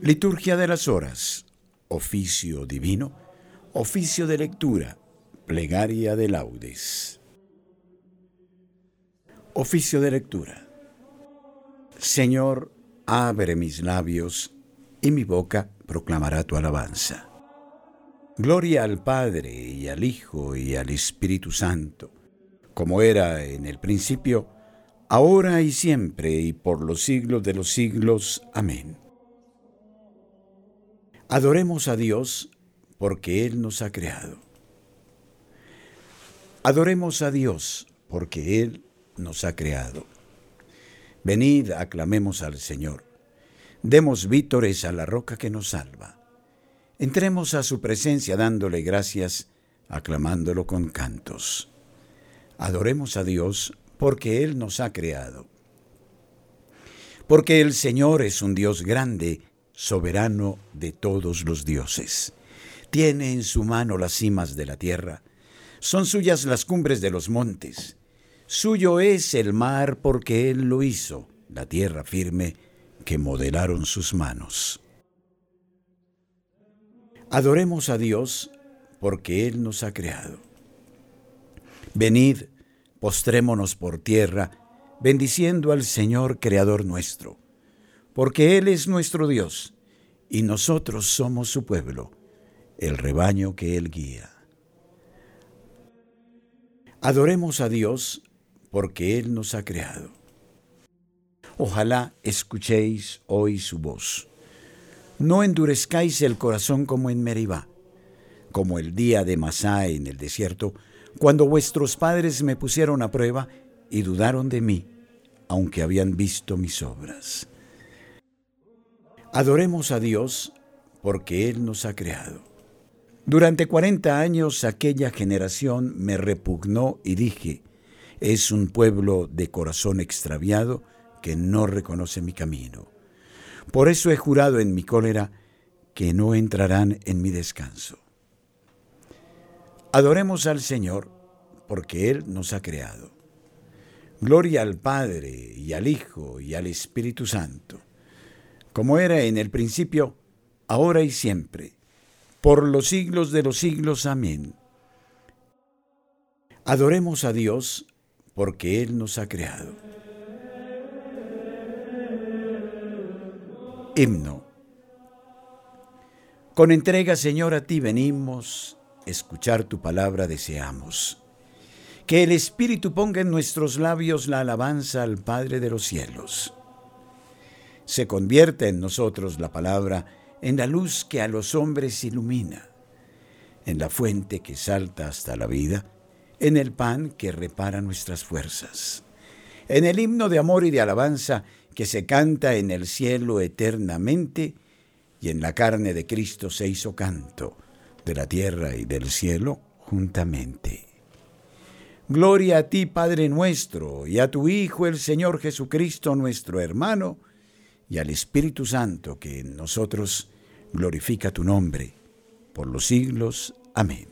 Liturgia de las Horas, oficio divino, oficio de lectura, plegaria de laudes. Oficio de lectura. Señor, abre mis labios y mi boca proclamará tu alabanza. Gloria al Padre y al Hijo y al Espíritu Santo, como era en el principio, ahora y siempre y por los siglos de los siglos. Amén. Adoremos a Dios porque Él nos ha creado. Adoremos a Dios porque Él nos ha creado. Venid, aclamemos al Señor. Demos vítores a la roca que nos salva. Entremos a su presencia dándole gracias, aclamándolo con cantos. Adoremos a Dios porque Él nos ha creado. Porque el Señor es un Dios grande soberano de todos los dioses. Tiene en su mano las cimas de la tierra, son suyas las cumbres de los montes, suyo es el mar porque él lo hizo, la tierra firme que modelaron sus manos. Adoremos a Dios porque Él nos ha creado. Venid, postrémonos por tierra, bendiciendo al Señor Creador nuestro porque Él es nuestro Dios y nosotros somos su pueblo, el rebaño que Él guía. Adoremos a Dios porque Él nos ha creado. Ojalá escuchéis hoy su voz. No endurezcáis el corazón como en Meribá, como el día de Masá en el desierto, cuando vuestros padres me pusieron a prueba y dudaron de mí, aunque habían visto mis obras. Adoremos a Dios porque Él nos ha creado. Durante 40 años aquella generación me repugnó y dije, es un pueblo de corazón extraviado que no reconoce mi camino. Por eso he jurado en mi cólera que no entrarán en mi descanso. Adoremos al Señor porque Él nos ha creado. Gloria al Padre y al Hijo y al Espíritu Santo como era en el principio, ahora y siempre, por los siglos de los siglos. Amén. Adoremos a Dios porque Él nos ha creado. Himno. Con entrega, Señor, a ti venimos, escuchar tu palabra deseamos. Que el Espíritu ponga en nuestros labios la alabanza al Padre de los cielos se convierte en nosotros la palabra en la luz que a los hombres ilumina, en la fuente que salta hasta la vida, en el pan que repara nuestras fuerzas, en el himno de amor y de alabanza que se canta en el cielo eternamente y en la carne de Cristo se hizo canto de la tierra y del cielo juntamente. Gloria a ti, Padre nuestro, y a tu Hijo, el Señor Jesucristo, nuestro hermano, y al Espíritu Santo que en nosotros glorifica tu nombre por los siglos. Amén.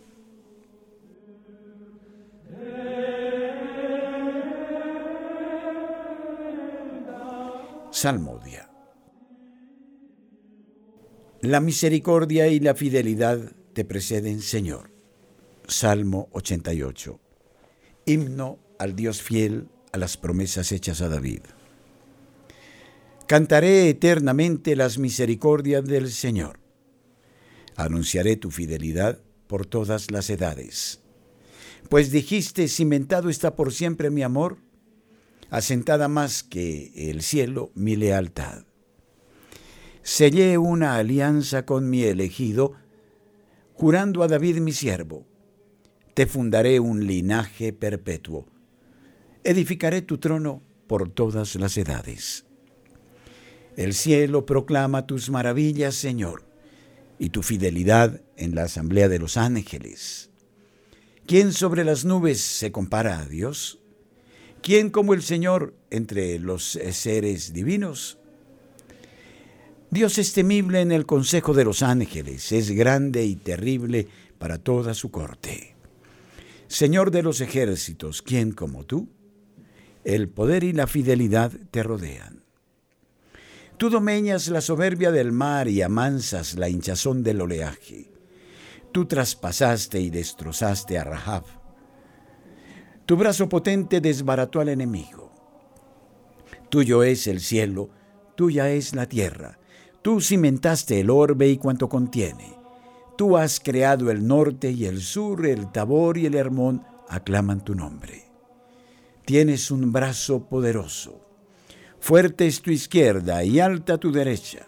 Salmodia. La misericordia y la fidelidad te preceden, Señor. Salmo 88. Himno al Dios fiel a las promesas hechas a David. Cantaré eternamente las misericordias del Señor. Anunciaré tu fidelidad por todas las edades. Pues dijiste, cimentado está por siempre mi amor, asentada más que el cielo mi lealtad. Sellé una alianza con mi elegido, jurando a David mi siervo, te fundaré un linaje perpetuo, edificaré tu trono por todas las edades. El cielo proclama tus maravillas, Señor, y tu fidelidad en la asamblea de los ángeles. ¿Quién sobre las nubes se compara a Dios? ¿Quién como el Señor entre los seres divinos? Dios es temible en el consejo de los ángeles, es grande y terrible para toda su corte. Señor de los ejércitos, ¿quién como tú? El poder y la fidelidad te rodean. Tú domeñas la soberbia del mar y amansas la hinchazón del oleaje. Tú traspasaste y destrozaste a Rahab. Tu brazo potente desbarató al enemigo. Tuyo es el cielo, tuya es la tierra. Tú cimentaste el orbe y cuanto contiene. Tú has creado el norte y el sur, el Tabor y el Hermón aclaman tu nombre. Tienes un brazo poderoso. Fuerte es tu izquierda y alta tu derecha.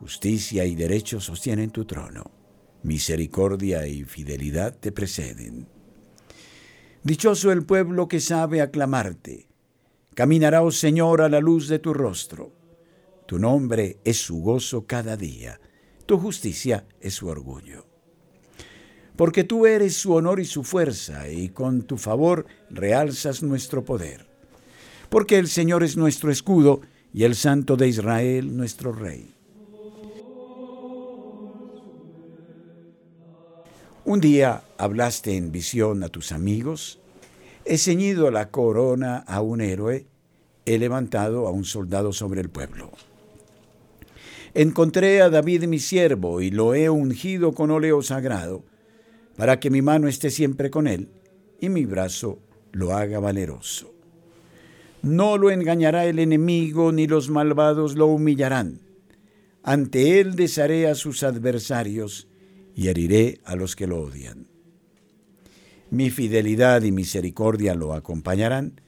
Justicia y derecho sostienen tu trono misericordia y fidelidad te preceden. Dichoso el pueblo que sabe aclamarte. Caminará, oh Señor, a la luz de tu rostro. Tu nombre es su gozo cada día, tu justicia es su orgullo. Porque tú eres su honor y su fuerza, y con tu favor realzas nuestro poder. Porque el Señor es nuestro escudo, y el Santo de Israel nuestro Rey. Un día hablaste en visión a tus amigos, he ceñido la corona a un héroe, he levantado a un soldado sobre el pueblo. Encontré a David mi siervo y lo he ungido con óleo sagrado, para que mi mano esté siempre con él y mi brazo lo haga valeroso. No lo engañará el enemigo, ni los malvados lo humillarán. Ante él desharé a sus adversarios, y heriré a los que lo odian. Mi fidelidad y misericordia lo acompañarán,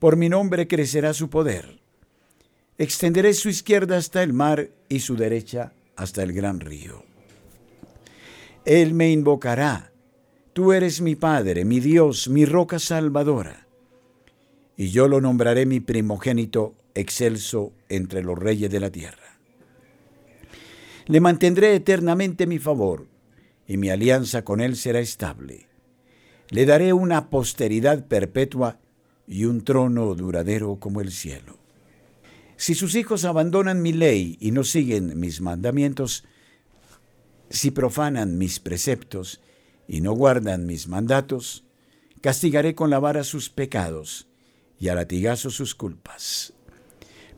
por mi nombre crecerá su poder. Extenderé su izquierda hasta el mar y su derecha hasta el gran río. Él me invocará, tú eres mi Padre, mi Dios, mi roca salvadora. Y yo lo nombraré mi primogénito excelso entre los reyes de la tierra. Le mantendré eternamente mi favor y mi alianza con él será estable. Le daré una posteridad perpetua y un trono duradero como el cielo. Si sus hijos abandonan mi ley y no siguen mis mandamientos, si profanan mis preceptos y no guardan mis mandatos, castigaré con la vara sus pecados y a latigazo sus culpas.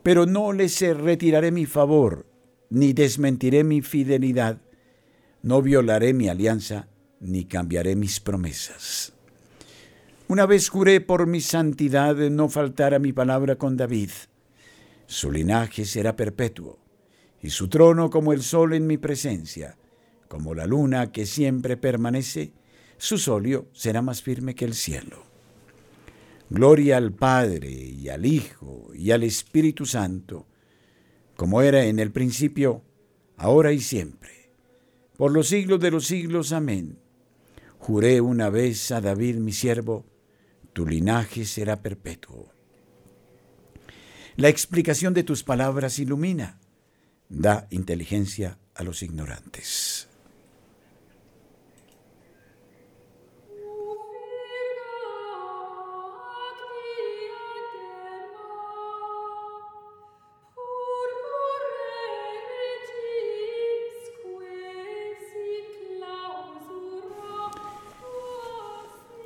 Pero no les retiraré mi favor, ni desmentiré mi fidelidad, no violaré mi alianza ni cambiaré mis promesas. Una vez juré por mi santidad no faltar a mi palabra con David. Su linaje será perpetuo, y su trono como el sol en mi presencia, como la luna que siempre permanece, su solio será más firme que el cielo. Gloria al Padre y al Hijo y al Espíritu Santo, como era en el principio, ahora y siempre por los siglos de los siglos. Amén. Juré una vez a David mi siervo, tu linaje será perpetuo. La explicación de tus palabras ilumina, da inteligencia a los ignorantes.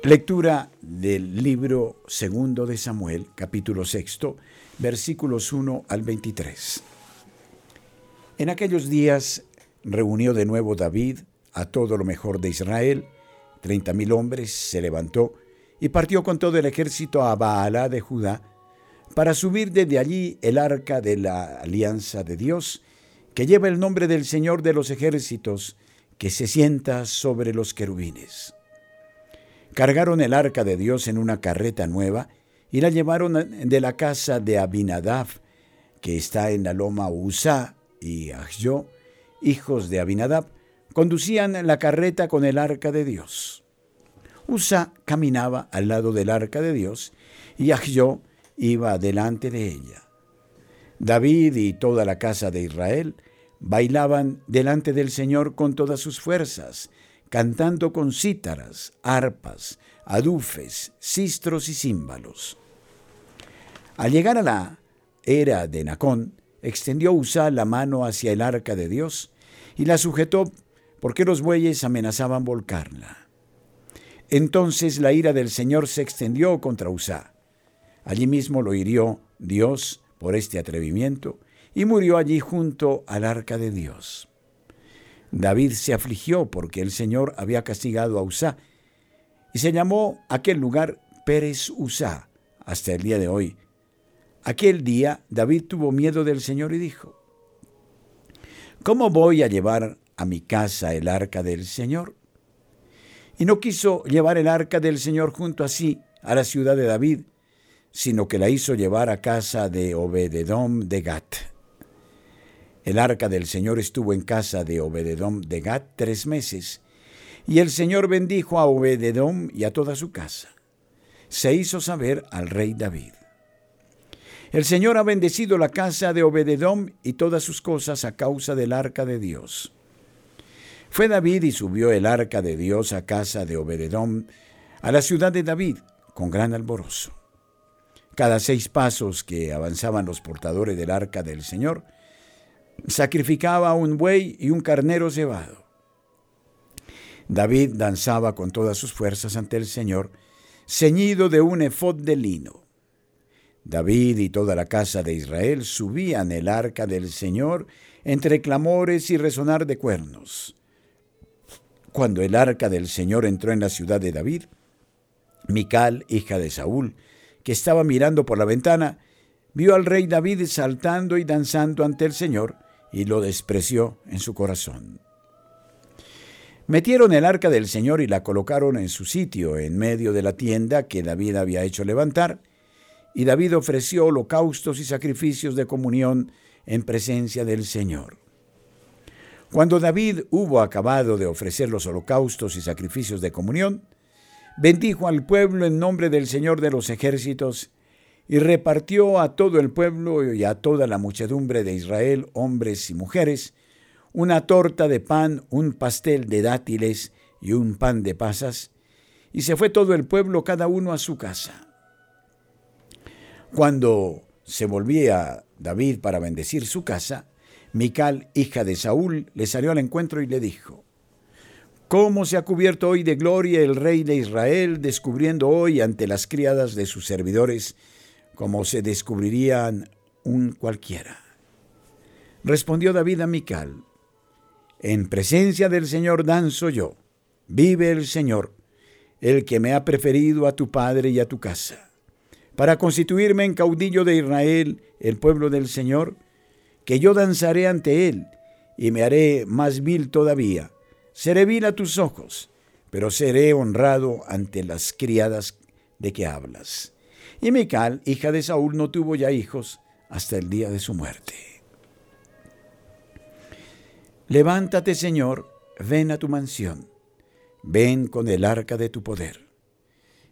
Lectura del libro segundo de Samuel, capítulo sexto, versículos 1 al 23. En aquellos días reunió de nuevo David a todo lo mejor de Israel, treinta mil hombres, se levantó y partió con todo el ejército a Baalá de Judá para subir desde allí el arca de la alianza de Dios, que lleva el nombre del Señor de los ejércitos, que se sienta sobre los querubines. Cargaron el arca de Dios en una carreta nueva y la llevaron de la casa de Abinadab, que está en la loma Usa y Ahjo, hijos de Abinadab, conducían la carreta con el arca de Dios. Usa caminaba al lado del arca de Dios y Ahjo iba delante de ella. David y toda la casa de Israel bailaban delante del Señor con todas sus fuerzas, cantando con cítaras, arpas, adufes, sistros y címbalos. Al llegar a la era de Nacón, extendió Usá la mano hacia el arca de Dios y la sujetó porque los bueyes amenazaban volcarla. Entonces la ira del Señor se extendió contra Usá. Allí mismo lo hirió Dios por este atrevimiento y murió allí junto al arca de Dios. David se afligió porque el Señor había castigado a Usá y se llamó aquel lugar Pérez Usá hasta el día de hoy. Aquel día David tuvo miedo del Señor y dijo, ¿Cómo voy a llevar a mi casa el arca del Señor? Y no quiso llevar el arca del Señor junto a sí a la ciudad de David, sino que la hizo llevar a casa de Obededom de Gat. El arca del Señor estuvo en casa de Obededom de Gat tres meses, y el Señor bendijo a Obededom y a toda su casa. Se hizo saber al rey David. El Señor ha bendecido la casa de Obededom y todas sus cosas a causa del arca de Dios. Fue David y subió el arca de Dios a casa de Obededom, a la ciudad de David, con gran alborozo. Cada seis pasos que avanzaban los portadores del arca del Señor, sacrificaba un buey y un carnero cebado. David danzaba con todas sus fuerzas ante el Señor, ceñido de un efod de lino. David y toda la casa de Israel subían el arca del Señor entre clamores y resonar de cuernos. Cuando el arca del Señor entró en la ciudad de David, Mical, hija de Saúl, que estaba mirando por la ventana, vio al rey David saltando y danzando ante el Señor, y lo despreció en su corazón. Metieron el arca del Señor y la colocaron en su sitio, en medio de la tienda que David había hecho levantar, y David ofreció holocaustos y sacrificios de comunión en presencia del Señor. Cuando David hubo acabado de ofrecer los holocaustos y sacrificios de comunión, bendijo al pueblo en nombre del Señor de los ejércitos y repartió a todo el pueblo y a toda la muchedumbre de Israel, hombres y mujeres, una torta de pan, un pastel de dátiles y un pan de pasas, y se fue todo el pueblo cada uno a su casa. Cuando se volvía David para bendecir su casa, Mical, hija de Saúl, le salió al encuentro y le dijo, ¿Cómo se ha cubierto hoy de gloria el rey de Israel, descubriendo hoy ante las criadas de sus servidores como se descubrirían un cualquiera. Respondió David a Mical, En presencia del Señor danzo yo, vive el Señor, el que me ha preferido a tu padre y a tu casa, para constituirme en caudillo de Israel, el pueblo del Señor, que yo danzaré ante él, y me haré más vil todavía. Seré vil a tus ojos, pero seré honrado ante las criadas de que hablas. Y Mical, hija de Saúl, no tuvo ya hijos hasta el día de su muerte. Levántate, Señor, ven a tu mansión, ven con el arca de tu poder.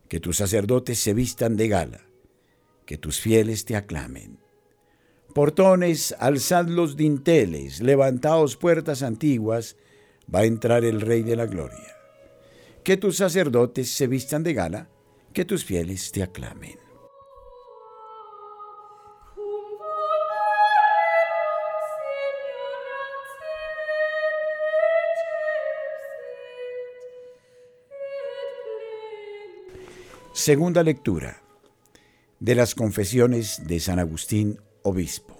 Que tus sacerdotes se vistan de gala, que tus fieles te aclamen. Portones, alzad los dinteles, levantaos puertas antiguas, va a entrar el Rey de la Gloria. Que tus sacerdotes se vistan de gala, que tus fieles te aclamen. Segunda lectura de las confesiones de San Agustín, obispo.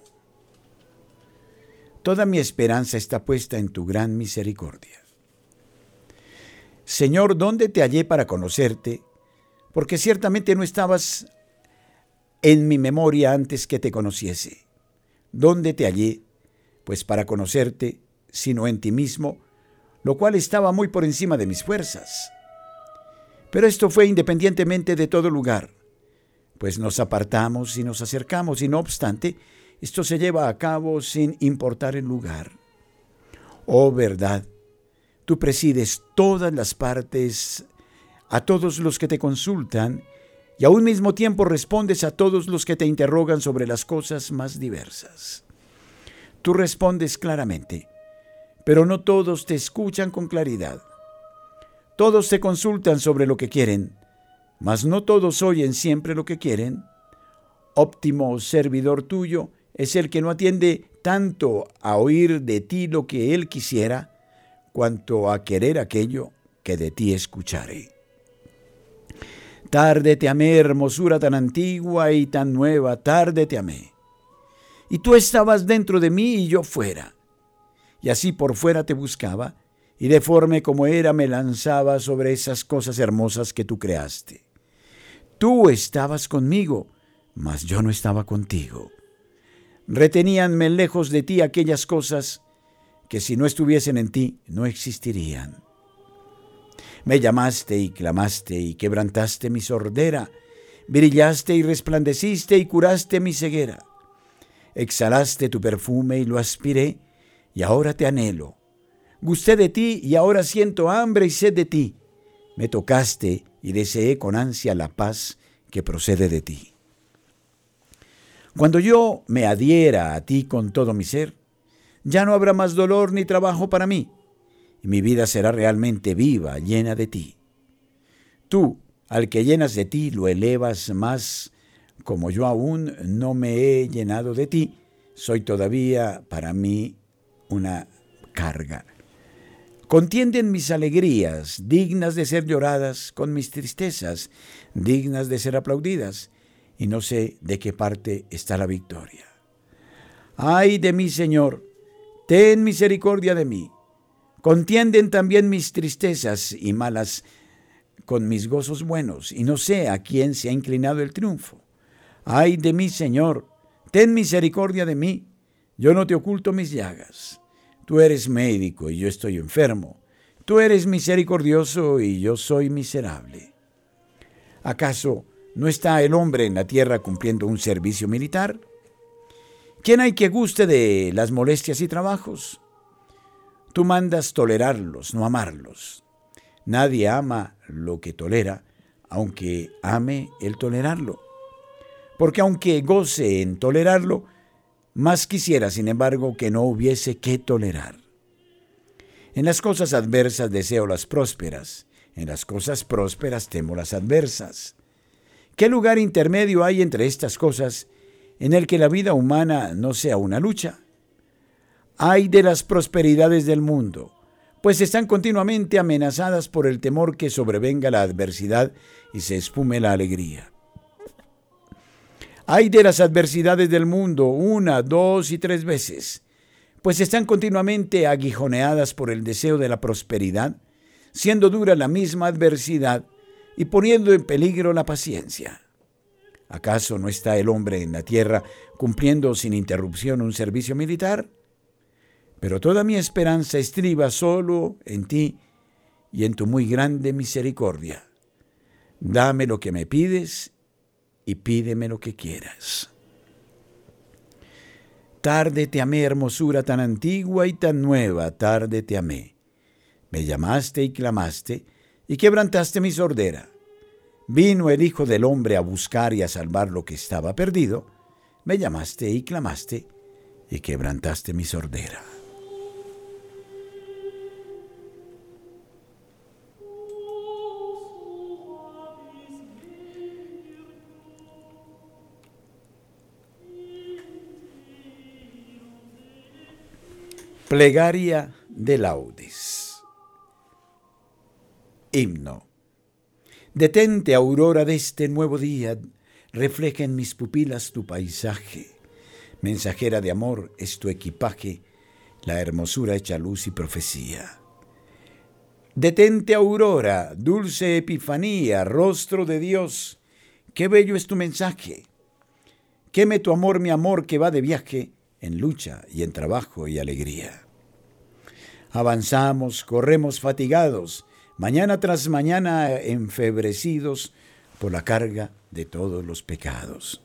Toda mi esperanza está puesta en tu gran misericordia. Señor, ¿dónde te hallé para conocerte? Porque ciertamente no estabas en mi memoria antes que te conociese. ¿Dónde te hallé? Pues para conocerte, sino en ti mismo, lo cual estaba muy por encima de mis fuerzas. Pero esto fue independientemente de todo lugar, pues nos apartamos y nos acercamos y no obstante, esto se lleva a cabo sin importar el lugar. Oh verdad, tú presides todas las partes a todos los que te consultan y a un mismo tiempo respondes a todos los que te interrogan sobre las cosas más diversas. Tú respondes claramente, pero no todos te escuchan con claridad. Todos se consultan sobre lo que quieren, mas no todos oyen siempre lo que quieren. Óptimo servidor tuyo es el que no atiende tanto a oír de ti lo que él quisiera, cuanto a querer aquello que de ti escuchare. Tarde te amé, hermosura tan antigua y tan nueva, tarde te amé. Y tú estabas dentro de mí y yo fuera. Y así por fuera te buscaba, y deforme como era me lanzaba sobre esas cosas hermosas que tú creaste. Tú estabas conmigo, mas yo no estaba contigo. Reteníanme lejos de ti aquellas cosas que si no estuviesen en ti no existirían. Me llamaste y clamaste y quebrantaste mi sordera, brillaste y resplandeciste y curaste mi ceguera. Exhalaste tu perfume y lo aspiré, y ahora te anhelo. Gusté de ti y ahora siento hambre y sed de ti. Me tocaste y deseé con ansia la paz que procede de ti. Cuando yo me adhiera a ti con todo mi ser, ya no habrá más dolor ni trabajo para mí, y mi vida será realmente viva, llena de ti. Tú, al que llenas de ti, lo elevas más, como yo aún no me he llenado de ti, soy todavía para mí una carga. Contienden mis alegrías, dignas de ser lloradas, con mis tristezas, dignas de ser aplaudidas, y no sé de qué parte está la victoria. Ay de mí, Señor, ten misericordia de mí. Contienden también mis tristezas y malas con mis gozos buenos, y no sé a quién se ha inclinado el triunfo. Ay de mí, Señor, ten misericordia de mí. Yo no te oculto mis llagas. Tú eres médico y yo estoy enfermo. Tú eres misericordioso y yo soy miserable. ¿Acaso no está el hombre en la tierra cumpliendo un servicio militar? ¿Quién hay que guste de las molestias y trabajos? Tú mandas tolerarlos, no amarlos. Nadie ama lo que tolera, aunque ame el tolerarlo. Porque aunque goce en tolerarlo, más quisiera, sin embargo, que no hubiese que tolerar. En las cosas adversas deseo las prósperas, en las cosas prósperas temo las adversas. ¿Qué lugar intermedio hay entre estas cosas en el que la vida humana no sea una lucha. Hay de las prosperidades del mundo, pues están continuamente amenazadas por el temor que sobrevenga la adversidad y se espume la alegría. Hay de las adversidades del mundo una, dos y tres veces, pues están continuamente aguijoneadas por el deseo de la prosperidad, siendo dura la misma adversidad y poniendo en peligro la paciencia. ¿Acaso no está el hombre en la tierra cumpliendo sin interrupción un servicio militar? Pero toda mi esperanza estriba solo en ti y en tu muy grande misericordia. Dame lo que me pides y pídeme lo que quieras. Tarde te amé, hermosura tan antigua y tan nueva, tarde te amé. Me llamaste y clamaste y quebrantaste mi sordera. Vino el Hijo del Hombre a buscar y a salvar lo que estaba perdido. Me llamaste y clamaste y quebrantaste mi sordera. Plegaria de laudes. Himno. Detente, aurora de este nuevo día, refleja en mis pupilas tu paisaje. Mensajera de amor es tu equipaje, la hermosura hecha luz y profecía. Detente, aurora, dulce epifanía, rostro de Dios, qué bello es tu mensaje. Queme tu amor, mi amor, que va de viaje, en lucha y en trabajo y alegría. Avanzamos, corremos fatigados, mañana tras mañana enfebrecidos por la carga de todos los pecados.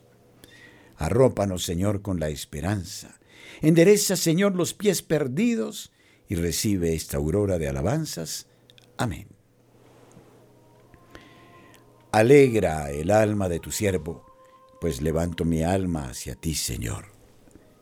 Arrópanos, Señor, con la esperanza. Endereza, Señor, los pies perdidos y recibe esta aurora de alabanzas. Amén. Alegra el alma de tu siervo, pues levanto mi alma hacia ti, Señor.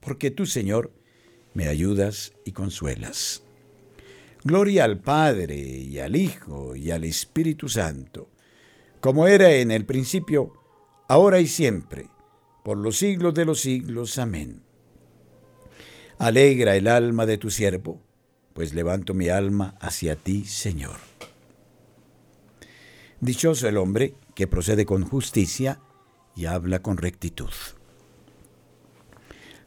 porque tú, Señor, me ayudas y consuelas. Gloria al Padre y al Hijo y al Espíritu Santo como era en el principio, ahora y siempre, por los siglos de los siglos. Amén. Alegra el alma de tu siervo, pues levanto mi alma hacia ti, Señor. Dichoso el hombre que procede con justicia y habla con rectitud.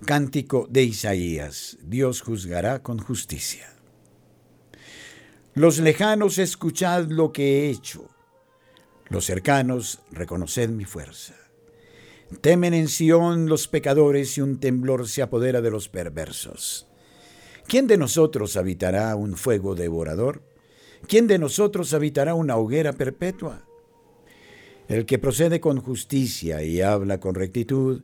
Cántico de Isaías, Dios juzgará con justicia. Los lejanos escuchad lo que he hecho los cercanos, reconoced mi fuerza. Temen en Sión los pecadores y un temblor se apodera de los perversos. ¿Quién de nosotros habitará un fuego devorador? ¿Quién de nosotros habitará una hoguera perpetua? El que procede con justicia y habla con rectitud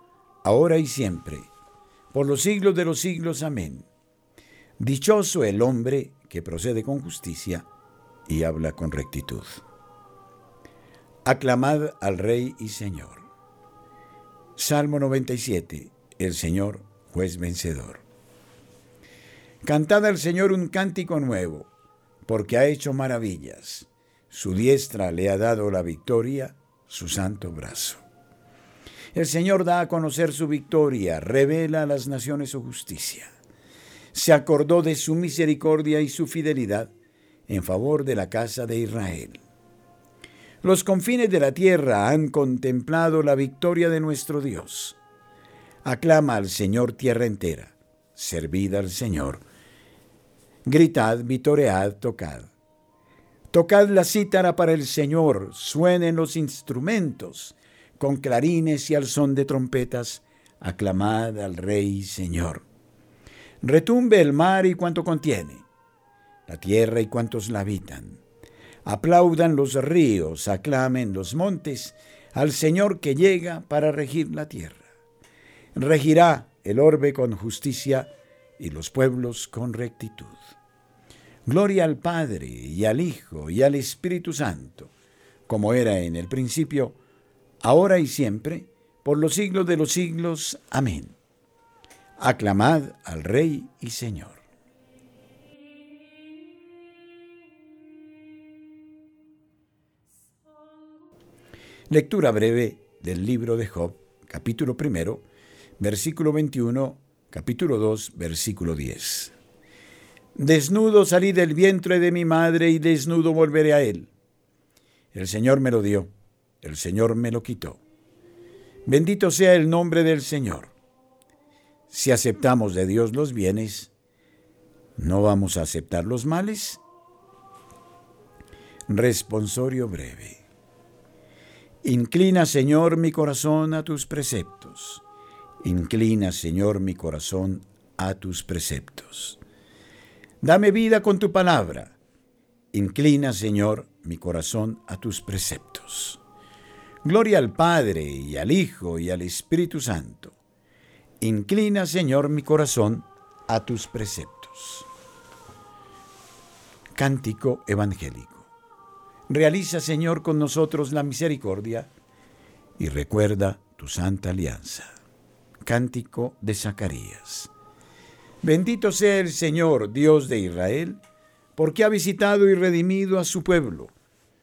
ahora y siempre, por los siglos de los siglos. Amén. Dichoso el hombre que procede con justicia y habla con rectitud. Aclamad al Rey y Señor. Salmo 97. El Señor, juez vencedor. Cantad al Señor un cántico nuevo, porque ha hecho maravillas. Su diestra le ha dado la victoria, su santo brazo. El Señor da a conocer su victoria, revela a las naciones su justicia. Se acordó de su misericordia y su fidelidad en favor de la casa de Israel. Los confines de la tierra han contemplado la victoria de nuestro Dios. Aclama al Señor tierra entera, servid al Señor. Gritad, vitoread, tocad. Tocad la cítara para el Señor, suenen los instrumentos, con clarines y al son de trompetas, aclamad al Rey Señor. Retumbe el mar y cuanto contiene, la tierra y cuantos la habitan Aplaudan los ríos, aclamen los montes al Señor que llega para regir la tierra. Regirá el orbe con justicia y los pueblos con rectitud. Gloria al Padre y al Hijo y al Espíritu Santo, como era en el principio, ahora y siempre, por los siglos de los siglos. Amén. Aclamad al Rey y Señor. Lectura breve del libro de Job, capítulo primero, versículo 21, capítulo 2, versículo 10. Desnudo salí del vientre de mi madre y desnudo volveré a él. El Señor me lo dio, el Señor me lo quitó. Bendito sea el nombre del Señor. Si aceptamos de Dios los bienes, ¿no vamos a aceptar los males? Responsorio breve. Inclina, Señor, mi corazón a tus preceptos. Inclina, Señor, mi corazón a tus preceptos. Dame vida con tu palabra. Inclina, Señor, mi corazón a tus preceptos. Gloria al Padre y al Hijo y al Espíritu Santo. Inclina, Señor, mi corazón a tus preceptos. Cántico Evangélico. Realiza, Señor, con nosotros la misericordia y recuerda tu santa alianza. Cántico de Zacarías. Bendito sea el Señor, Dios de Israel, porque ha visitado y redimido a su pueblo,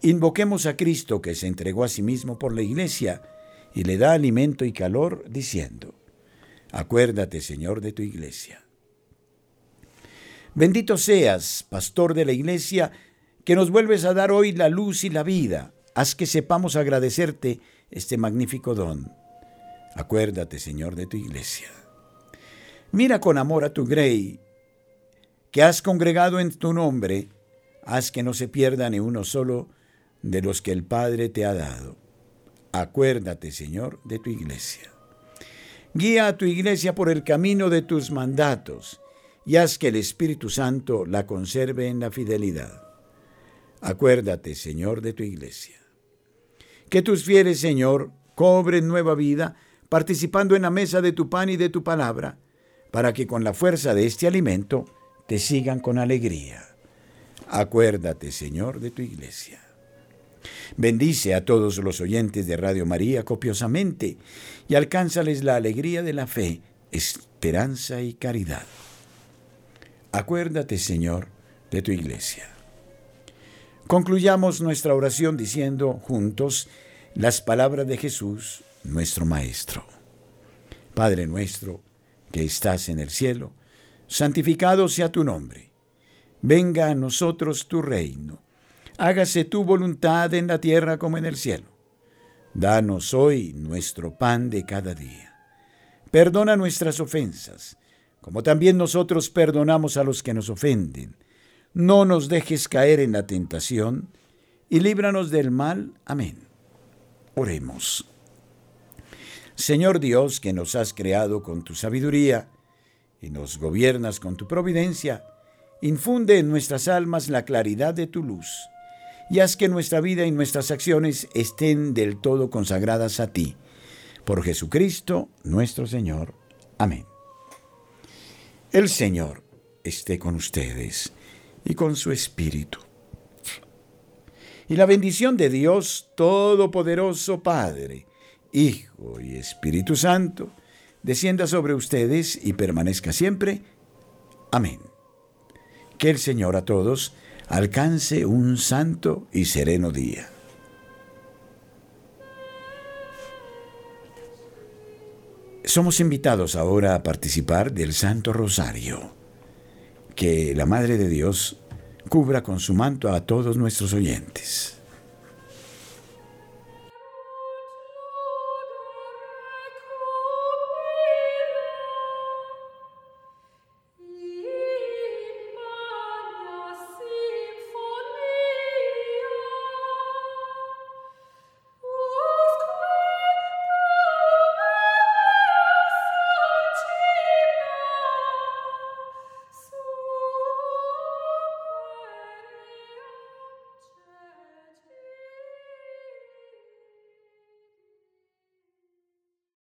Invoquemos a Cristo que se entregó a sí mismo por la iglesia y le da alimento y calor, diciendo, Acuérdate, Señor, de tu iglesia. Bendito seas, pastor de la iglesia, que nos vuelves a dar hoy la luz y la vida. Haz que sepamos agradecerte este magnífico don Acuérdate, Señor, de tu iglesia. Mira con amor a tu grey, que has congregado en tu nombre, haz que no se pierda ni uno solo de los que el Padre te ha dado. Acuérdate, Señor, de tu iglesia. Guía a tu iglesia por el camino de tus mandatos y haz que el Espíritu Santo la conserve en la fidelidad. Acuérdate, Señor, de tu iglesia. Que tus fieles, Señor, cobren nueva vida participando en la mesa de tu pan y de tu palabra, para que con la fuerza de este alimento te sigan con alegría. Acuérdate, Señor, de tu iglesia. Bendice a todos los oyentes de Radio María copiosamente y alcánzales la alegría de la fe, esperanza y caridad. Acuérdate, Señor, de tu iglesia. Concluyamos nuestra oración diciendo juntos las palabras de Jesús nuestro Maestro. Padre nuestro, que estás en el cielo, santificado sea tu nombre. Venga a nosotros tu reino. Hágase tu voluntad en la tierra como en el cielo. Danos hoy nuestro pan de cada día. Perdona nuestras ofensas, como también nosotros perdonamos a los que nos ofenden. No nos dejes caer en la tentación, y líbranos del mal. Amén. Oremos. Señor Dios, que nos has creado con tu sabiduría y nos gobiernas con tu providencia, infunde en nuestras almas la claridad de tu luz y haz que nuestra vida y nuestras acciones estén del todo consagradas a ti. Por Jesucristo nuestro Señor. Amén. El Señor esté con ustedes y con su Espíritu Y la bendición de Dios Todopoderoso, Padre, Hijo y Espíritu Santo, descienda sobre ustedes y permanezca siempre. Amén. Que el Señor a todos alcance un santo y sereno día. Somos invitados ahora a participar del Santo Rosario. Que la Madre de Dios cubra con su manto a todos nuestros oyentes.